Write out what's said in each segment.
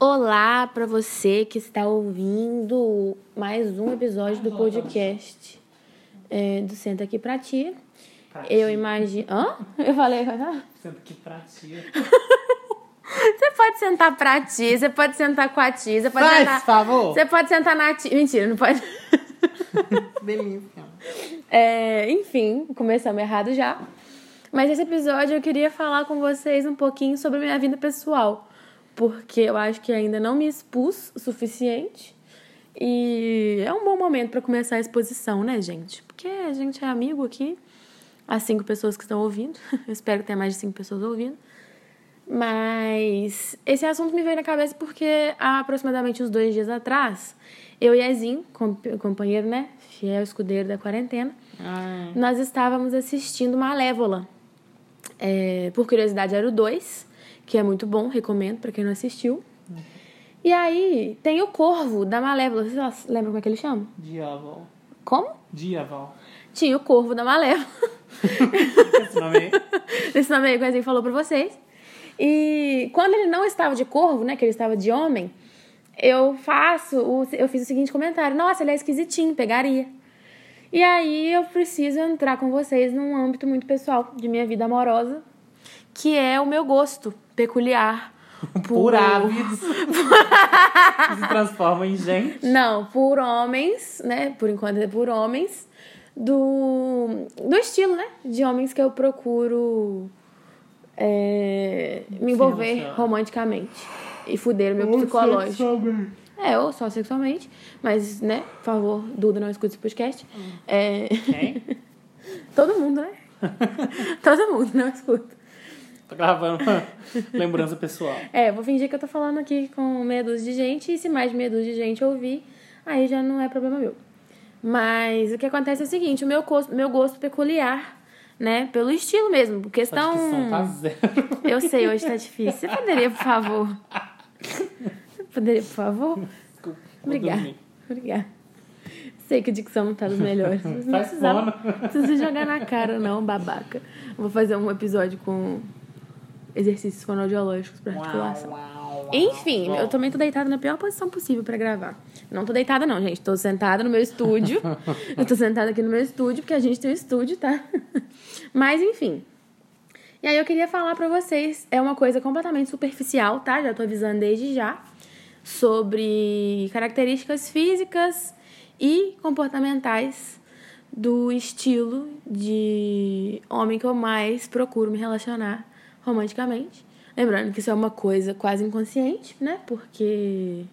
Olá para você que está ouvindo mais um episódio do podcast é, do Senta Aqui Pra Ti. Pra Eu ti. imagino. Hã? Eu falei. ah, Sendo que pra ti. Você pode sentar pra ti, você pode sentar com a ti, você pode Faz sentar. favor. Você pode sentar na ti. Mentira, não pode. Delícia. É, enfim, começamos errado já. Mas esse episódio eu queria falar com vocês um pouquinho sobre minha vida pessoal. Porque eu acho que ainda não me expus o suficiente. E é um bom momento para começar a exposição, né, gente? Porque a gente é amigo aqui. As cinco pessoas que estão ouvindo. Eu espero que tenha mais de cinco pessoas ouvindo. Mas esse assunto me veio na cabeça porque há aproximadamente uns dois dias atrás, eu e Ezin, com- companheiro, né? Fiel escudeiro da quarentena, Ai. nós estávamos assistindo Malévola. É, por curiosidade, era o 2, que é muito bom, recomendo pra quem não assistiu. E aí tem o Corvo da Malévola. Vocês lembram como é que ele chama? Diaval. Como? Diaval. Tinha o Corvo da Malévola. Esse nome aí? Esse nome aí que o falou pra vocês. E quando ele não estava de corvo, né, que ele estava de homem, eu faço, o, eu fiz o seguinte comentário: Nossa, ele é esquisitinho, pegaria. E aí eu preciso entrar com vocês num âmbito muito pessoal de minha vida amorosa, que é o meu gosto peculiar. Por ávidos. Se transforma em gente. Não, por homens, né? Por enquanto é por homens do, do estilo, né? De homens que eu procuro é, me envolver Financiar. romanticamente e fuder o meu psicológico. É, ou só sexualmente, mas, né? Por favor, Duda, não escute esse podcast. É, Quem? todo mundo, né? todo mundo não escuta. Tô gravando uma lembrança pessoal. É, vou fingir que eu tô falando aqui com meia dúzia de gente, e se mais de meia dúzia de gente ouvir, aí já não é problema meu. Mas o que acontece é o seguinte, o meu gosto, meu gosto peculiar, né, pelo estilo mesmo, Só questão... tá zero. Eu sei, hoje tá difícil. Você poderia, por favor? Você poderia, por favor? Desculpa. Obrigada. Obrigada. Sei que a dicção não tá dos melhores. Não precisava, precisa jogar na cara, não, babaca. Vou fazer um episódio com exercícios fonoaudiológicos pra articulação. Uau, uau. Enfim, Bom, eu também tô deitada na pior posição possível pra gravar. Não tô deitada, não, gente. Tô sentada no meu estúdio. eu tô sentada aqui no meu estúdio, porque a gente tem um estúdio, tá? Mas, enfim. E aí eu queria falar pra vocês, é uma coisa completamente superficial, tá? Já tô avisando desde já. Sobre características físicas e comportamentais do estilo de homem que eu mais procuro me relacionar romanticamente. Lembrando que isso é uma coisa quase inconsciente, né? Porque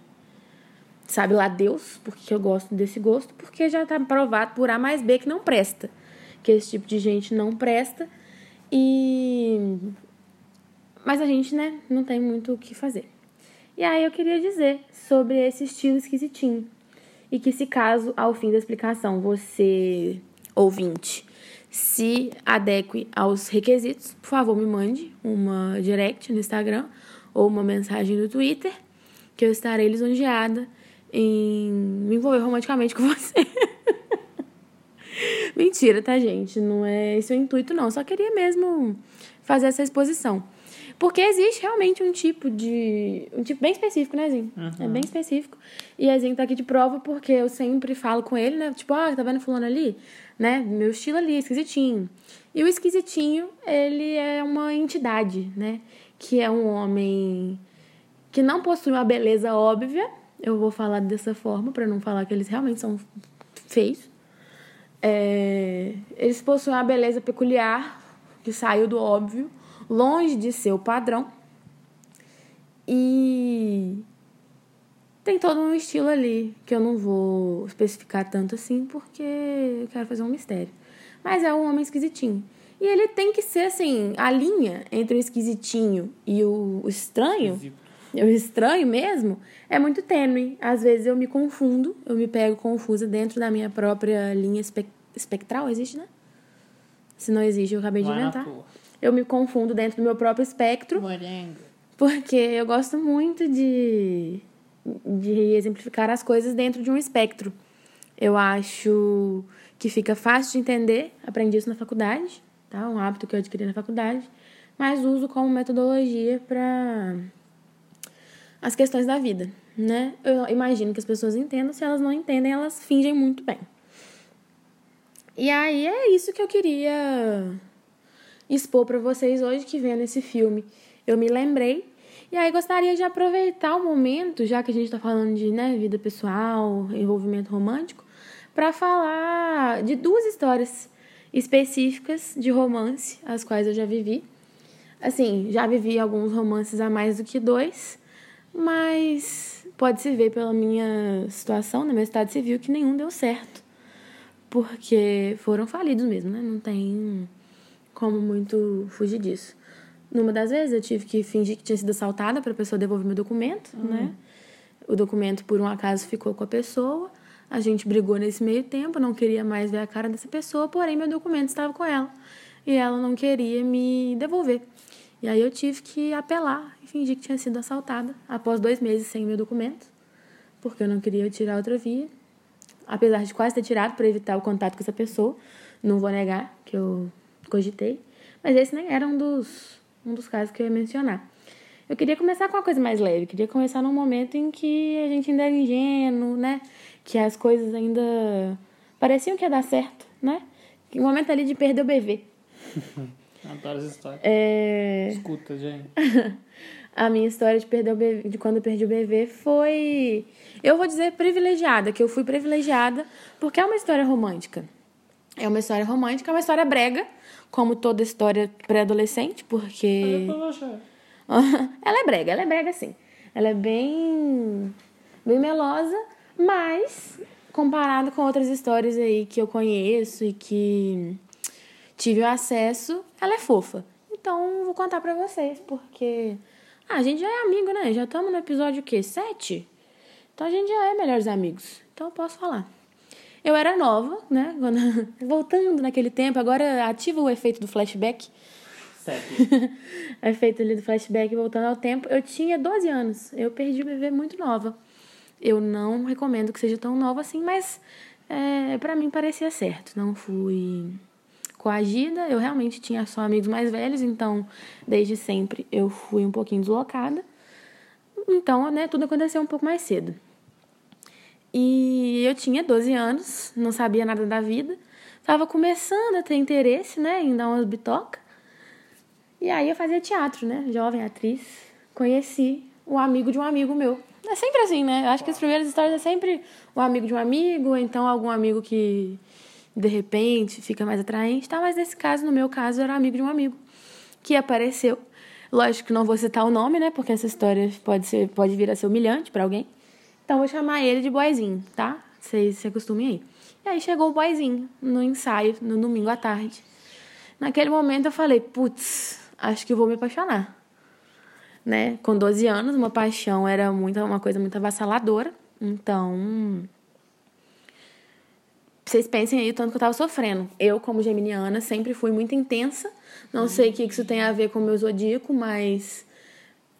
sabe lá Deus porque eu gosto desse gosto, porque já tá provado por A mais B que não presta. Que esse tipo de gente não presta. E. Mas a gente, né, não tem muito o que fazer. E aí eu queria dizer sobre esse estilo esquisitinho. E que se caso, ao fim da explicação, você, ouvinte, se adeque aos requisitos, por favor, me mande uma direct no Instagram ou uma mensagem no Twitter, que eu estarei lisonjeada em me envolver romanticamente com você. Mentira, tá, gente? Não é esse o intuito, não. Só queria mesmo fazer essa exposição. Porque existe realmente um tipo de. Um tipo bem específico, né, Zinho? É bem específico. E a Zinho tá aqui de prova porque eu sempre falo com ele, né? Tipo, ah, tá vendo fulano ali? Né? Meu estilo ali, esquisitinho. E o esquisitinho, ele é uma entidade, né? Que é um homem que não possui uma beleza óbvia. Eu vou falar dessa forma, pra não falar que eles realmente são feios. É, eles possuem uma beleza peculiar, que saiu do óbvio, longe de ser o padrão. E tem todo um estilo ali, que eu não vou especificar tanto assim, porque eu quero fazer um mistério. Mas é um homem esquisitinho. E ele tem que ser assim, a linha entre o esquisitinho e o estranho Esquisito. o estranho mesmo é muito tênue. Às vezes eu me confundo, eu me pego confusa dentro da minha própria linha espe- espectral. Existe, né? Se não existe, eu acabei de Não é na inventar. tua. Eu me confundo dentro do meu próprio espectro, Morango. porque eu gosto muito de, de exemplificar as coisas dentro de um espectro. Eu acho que fica fácil de entender, aprendi isso na faculdade, tá? Um hábito que eu adquiri na faculdade, mas uso como metodologia para as questões da vida, né? Eu imagino que as pessoas entendam, se elas não entendem, elas fingem muito bem. E aí é isso que eu queria expor para vocês hoje que vendo esse filme. Eu me lembrei e aí gostaria de aproveitar o momento, já que a gente está falando de né, vida pessoal, envolvimento romântico, para falar de duas histórias específicas de romance, as quais eu já vivi. Assim, já vivi alguns romances a mais do que dois, mas pode-se ver pela minha situação, na minha estado civil, que nenhum deu certo. Porque foram falidos mesmo, né? Não tem como muito fugir disso. Numa das vezes eu tive que fingir que tinha sido assaltada para a pessoa devolver meu documento, Uhum. né? O documento, por um acaso, ficou com a pessoa. A gente brigou nesse meio tempo, não queria mais ver a cara dessa pessoa, porém meu documento estava com ela. E ela não queria me devolver. E aí eu tive que apelar e fingir que tinha sido assaltada após dois meses sem meu documento, porque eu não queria tirar outra via. Apesar de quase ter tirado para evitar o contato com essa pessoa, não vou negar que eu cogitei. Mas esse nem era um dos, um dos casos que eu ia mencionar. Eu queria começar com uma coisa mais leve, queria começar num momento em que a gente ainda era ingênuo, né? Que as coisas ainda pareciam que ia dar certo, né? Um momento ali de perder o bebê. Adoro essa história. É... Escuta, gente. a minha história de perder o bebê, de quando eu perdi o bebê foi, eu vou dizer privilegiada, que eu fui privilegiada porque é uma história romântica. É uma história romântica, é uma história brega, como toda história pré-adolescente, porque ela é brega, ela é brega sim. Ela é bem bem melosa, mas comparado com outras histórias aí que eu conheço e que tive acesso, ela é fofa. Então, vou contar pra vocês, porque ah, a gente já é amigo, né? Já estamos no episódio o quê? Sete? Então a gente já é melhores amigos. Então eu posso falar. Eu era nova, né? Voltando naquele tempo, agora ativa o efeito do flashback. Sério. efeito ali do flashback, voltando ao tempo. Eu tinha 12 anos. Eu perdi o bebê muito nova. Eu não recomendo que seja tão nova assim, mas é, para mim parecia certo. Não fui coagida, eu realmente tinha só amigos mais velhos, então desde sempre eu fui um pouquinho deslocada. Então, né, tudo aconteceu um pouco mais cedo. E eu tinha 12 anos, não sabia nada da vida, tava começando a ter interesse, né, em dar umas bitocas. E aí eu fazia teatro, né, jovem atriz. Conheci um amigo de um amigo meu. É sempre assim, né? Eu acho que as primeiras histórias é sempre um amigo de um amigo, ou então algum amigo que de repente fica mais atraente, tá? Mas nesse caso, no meu caso, era amigo de um amigo que apareceu. Lógico que não vou citar o nome, né? Porque essa história pode ser, pode vir a ser humilhante para alguém. Então vou chamar ele de boyzinho, tá? Vocês se acostumem aí. E aí chegou o boyzinho no ensaio, no domingo à tarde. Naquele momento eu falei, putz, acho que vou me apaixonar. Né? Com 12 anos, uma paixão era muito, uma coisa muito avassaladora. Então, vocês pensem aí o tanto que eu tava sofrendo. Eu, como geminiana, sempre fui muito intensa. Não sei o que isso tem a ver com o meu zodíaco, mas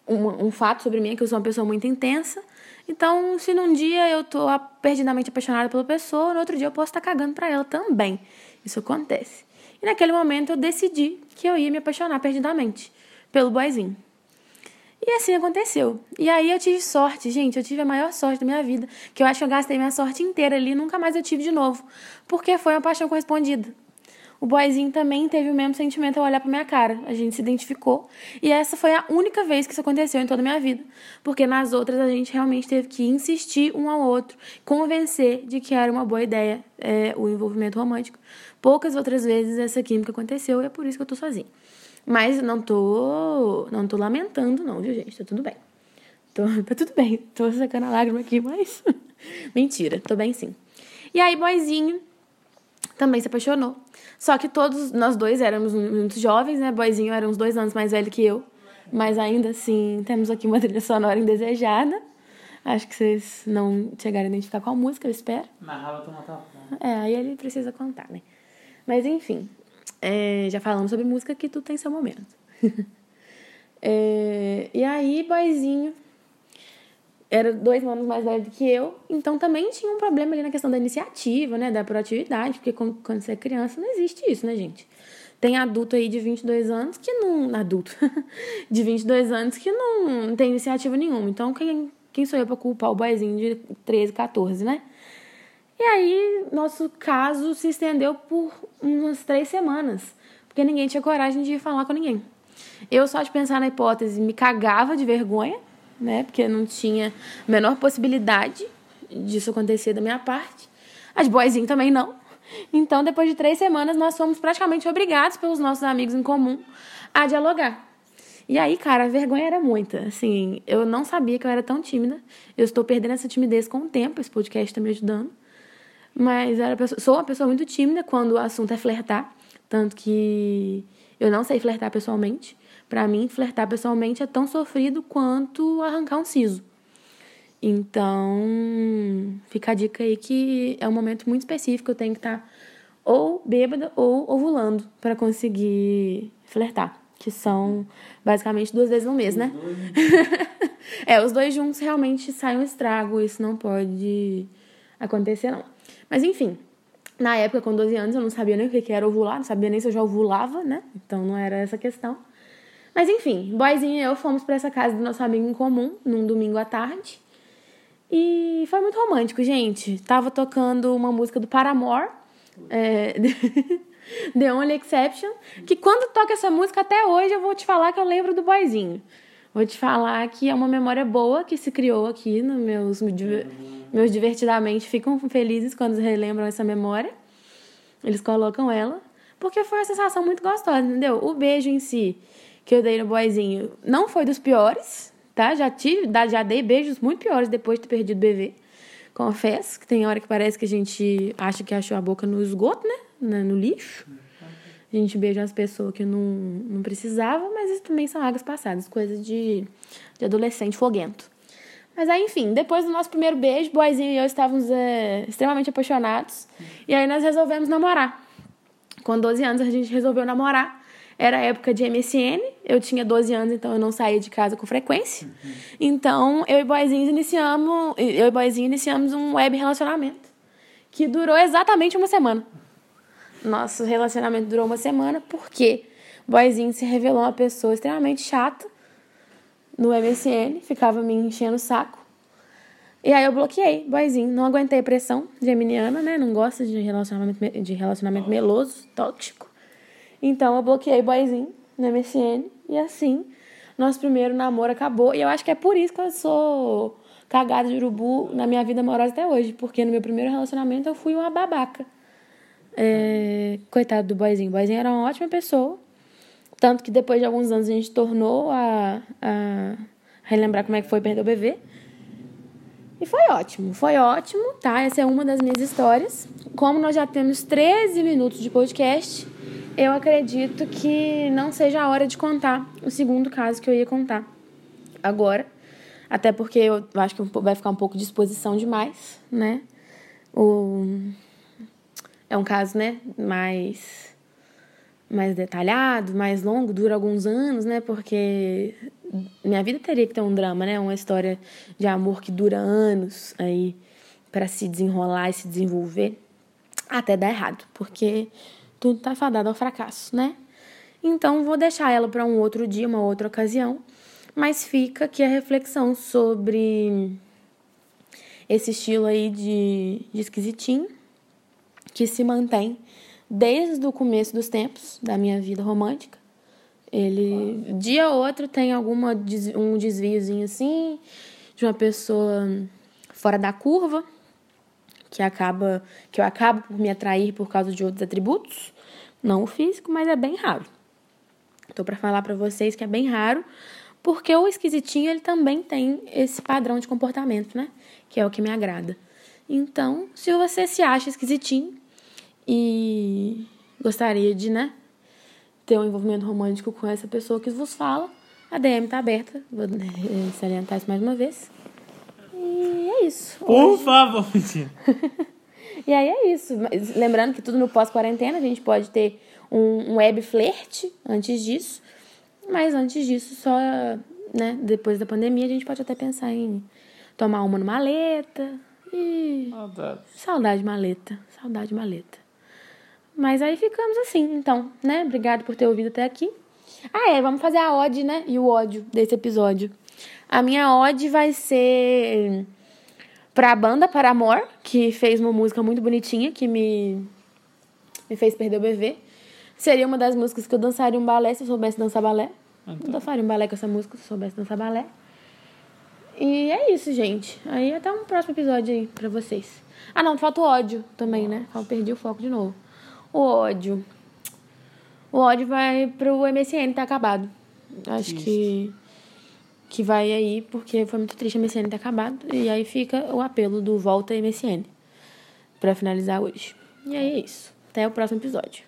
um, um fato sobre mim é que eu sou uma pessoa muito intensa. Então, se num dia eu tô perdidamente apaixonada pela pessoa, no outro dia eu posso estar cagando pra ela também. Isso acontece. E naquele momento eu decidi que eu ia me apaixonar perdidamente pelo boyzinho. E assim aconteceu. E aí eu tive sorte, gente, eu tive a maior sorte da minha vida, que eu acho que eu gastei minha sorte inteira ali, nunca mais eu tive de novo, porque foi uma paixão correspondida. O boyzinho também teve o mesmo sentimento ao olhar pra minha cara. A gente se identificou. E essa foi a única vez que isso aconteceu em toda a minha vida. Porque nas outras a gente realmente teve que insistir um ao outro, convencer de que era uma boa ideia é, o envolvimento romântico. Poucas outras vezes essa química aconteceu e é por isso que eu tô sozinha. Mas não tô, não tô lamentando, não, viu, gente? Tá tudo bem. Tô, tá tudo bem. Tô sacando a lágrima aqui, mas. Mentira, tô bem sim. E aí, boyzinho também se apaixonou. Só que todos nós dois éramos muito jovens, né? Boyzinho era uns dois anos mais velho que eu. Mas ainda assim, temos aqui uma trilha sonora indesejada. Acho que vocês não chegaram a identificar qual música, eu espero. Narrava tu matava. É, aí ele precisa contar, né? Mas enfim, é, já falamos sobre música que tudo tem seu momento. é, e aí, boyzinho era dois anos mais velho do que eu, então também tinha um problema ali na questão da iniciativa, né, da proatividade, porque quando, quando você é criança não existe isso, né, gente? Tem adulto aí de 22 anos que não. Adulto. de 22 anos que não tem iniciativa nenhuma. Então, quem, quem sou eu pra culpar o boyzinho de 13, 14, né? E aí, nosso caso se estendeu por umas três semanas. Porque ninguém tinha coragem de falar com ninguém. Eu, só de pensar na hipótese, me cagava de vergonha, né? Porque não tinha a menor possibilidade disso acontecer da minha parte. As boyzinhas também não. Então, depois de três semanas, nós fomos praticamente obrigados pelos nossos amigos em comum a dialogar. E aí, cara, a vergonha era muita. Assim, eu não sabia que eu era tão tímida. Eu estou perdendo essa timidez com o tempo. Esse podcast está me ajudando. Mas era sou uma pessoa muito tímida quando o assunto é flertar. Tanto que eu não sei flertar pessoalmente. Para mim, flertar pessoalmente é tão sofrido quanto arrancar um siso. Então, fica a dica aí que é um momento muito específico, eu tenho que estar ou bêbada ou ovulando para conseguir flertar, que são basicamente duas vezes no mês, né? é, os dois juntos realmente saem um estrago, isso não pode acontecer não. Mas enfim, na época com 12 anos eu não sabia nem o que era ovular, não sabia nem se eu já ovulava, né? Então não era essa questão. Mas enfim, boyzinho e eu fomos para essa casa do nosso amigo em comum num domingo à tarde. E foi muito romântico, gente. Tava tocando uma música do Paramore, é, The Only Exception, que quando toca essa música até hoje eu vou te falar que eu lembro do boyzinho. Vou te falar que é uma memória boa que se criou aqui nos meus, meus divertidamente ficam felizes quando relembram essa memória. Eles colocam ela, porque foi uma sensação muito gostosa, entendeu? O beijo em si que eu dei no boyzinho não foi dos piores, tá? Já tive, já dei beijos muito piores depois de ter perdido o bebê. Confesso que tem hora que parece que a gente acha que achou a boca no esgoto, né? No lixo. A gente beija as pessoas que não, não precisava, mas isso também são águas passadas, coisas de, de adolescente foguento. Mas aí, enfim, depois do nosso primeiro beijo, Boizinho e eu estávamos é, extremamente apaixonados. E aí nós resolvemos namorar. Com 12 anos a gente resolveu namorar. Era época de MSN, eu tinha 12 anos, então eu não saía de casa com frequência. Uhum. Então, eu e Boizinho iniciamos, eu e Boizinho iniciamos um web relacionamento que durou exatamente uma semana. Nosso relacionamento durou uma semana porque Boizinho se revelou uma pessoa extremamente chata no MSN, ficava me enchendo o saco. E aí eu bloqueei, boizinho. Não aguentei pressão geminiana, né? Não gosto de relacionamento, de relacionamento meloso, tóxico. Então eu bloqueei boyzinho no MSN e assim nosso primeiro namoro acabou. E eu acho que é por isso que eu sou cagada de urubu na minha vida amorosa até hoje, porque no meu primeiro relacionamento eu fui uma babaca. É, coitado do boyzinho. O boyzinho era uma ótima pessoa. Tanto que depois de alguns anos a gente tornou a, a relembrar como é que foi perder o bebê. E foi ótimo, foi ótimo, tá? Essa é uma das minhas histórias. Como nós já temos 13 minutos de podcast, eu acredito que não seja a hora de contar o segundo caso que eu ia contar agora. Até porque eu acho que vai ficar um pouco de exposição demais, né? O... É um caso, né, mais, mais detalhado, mais longo, dura alguns anos, né? Porque minha vida teria que ter um drama, né? Uma história de amor que dura anos aí para se desenrolar e se desenvolver até dar errado. Porque tudo tá fadado ao fracasso, né? Então vou deixar ela para um outro dia, uma outra ocasião, mas fica aqui a reflexão sobre esse estilo aí de, de esquisitinho que se mantém desde o começo dos tempos da minha vida romântica. Ele, dia ou outro, tem alguma um desviozinho assim, de uma pessoa fora da curva, que acaba que eu acabo por me atrair por causa de outros atributos, não o físico, mas é bem raro. Tô para falar para vocês que é bem raro, porque o esquisitinho ele também tem esse padrão de comportamento, né? Que é o que me agrada. Então, se você se acha esquisitinho e gostaria de, né, ter um envolvimento romântico com essa pessoa que vos fala, a DM tá aberta. Vou eh, salientar isso mais uma vez. E é isso. Por Hoje... favor, mentira. e aí é isso. Lembrando que tudo no pós-quarentena, a gente pode ter um, um web flerte antes disso. Mas antes disso, só, né, depois da pandemia, a gente pode até pensar em tomar uma no maleta. E... Saudade. Saudade maleta. Saudade maleta. Mas aí ficamos assim, então, né? Obrigado por ter ouvido até aqui. Ah, é, vamos fazer a ode, né? E o ódio desse episódio. A minha ode vai ser pra banda Paramor, que fez uma música muito bonitinha, que me, me fez perder o bebê. Seria uma das músicas que eu dançaria um balé se eu soubesse dançar balé. Eu dançaria um balé com essa música se eu soubesse dançar balé. E é isso, gente. Aí até um próximo episódio aí pra vocês. Ah, não, falta o ódio também, né? Eu perdi o foco de novo. O ódio. O ódio vai pro MSN, tá acabado. Acho que que vai aí, porque foi muito triste a MSN ter acabado. E aí fica o apelo do Volta MSN. Pra finalizar hoje. E aí é isso. Até o próximo episódio.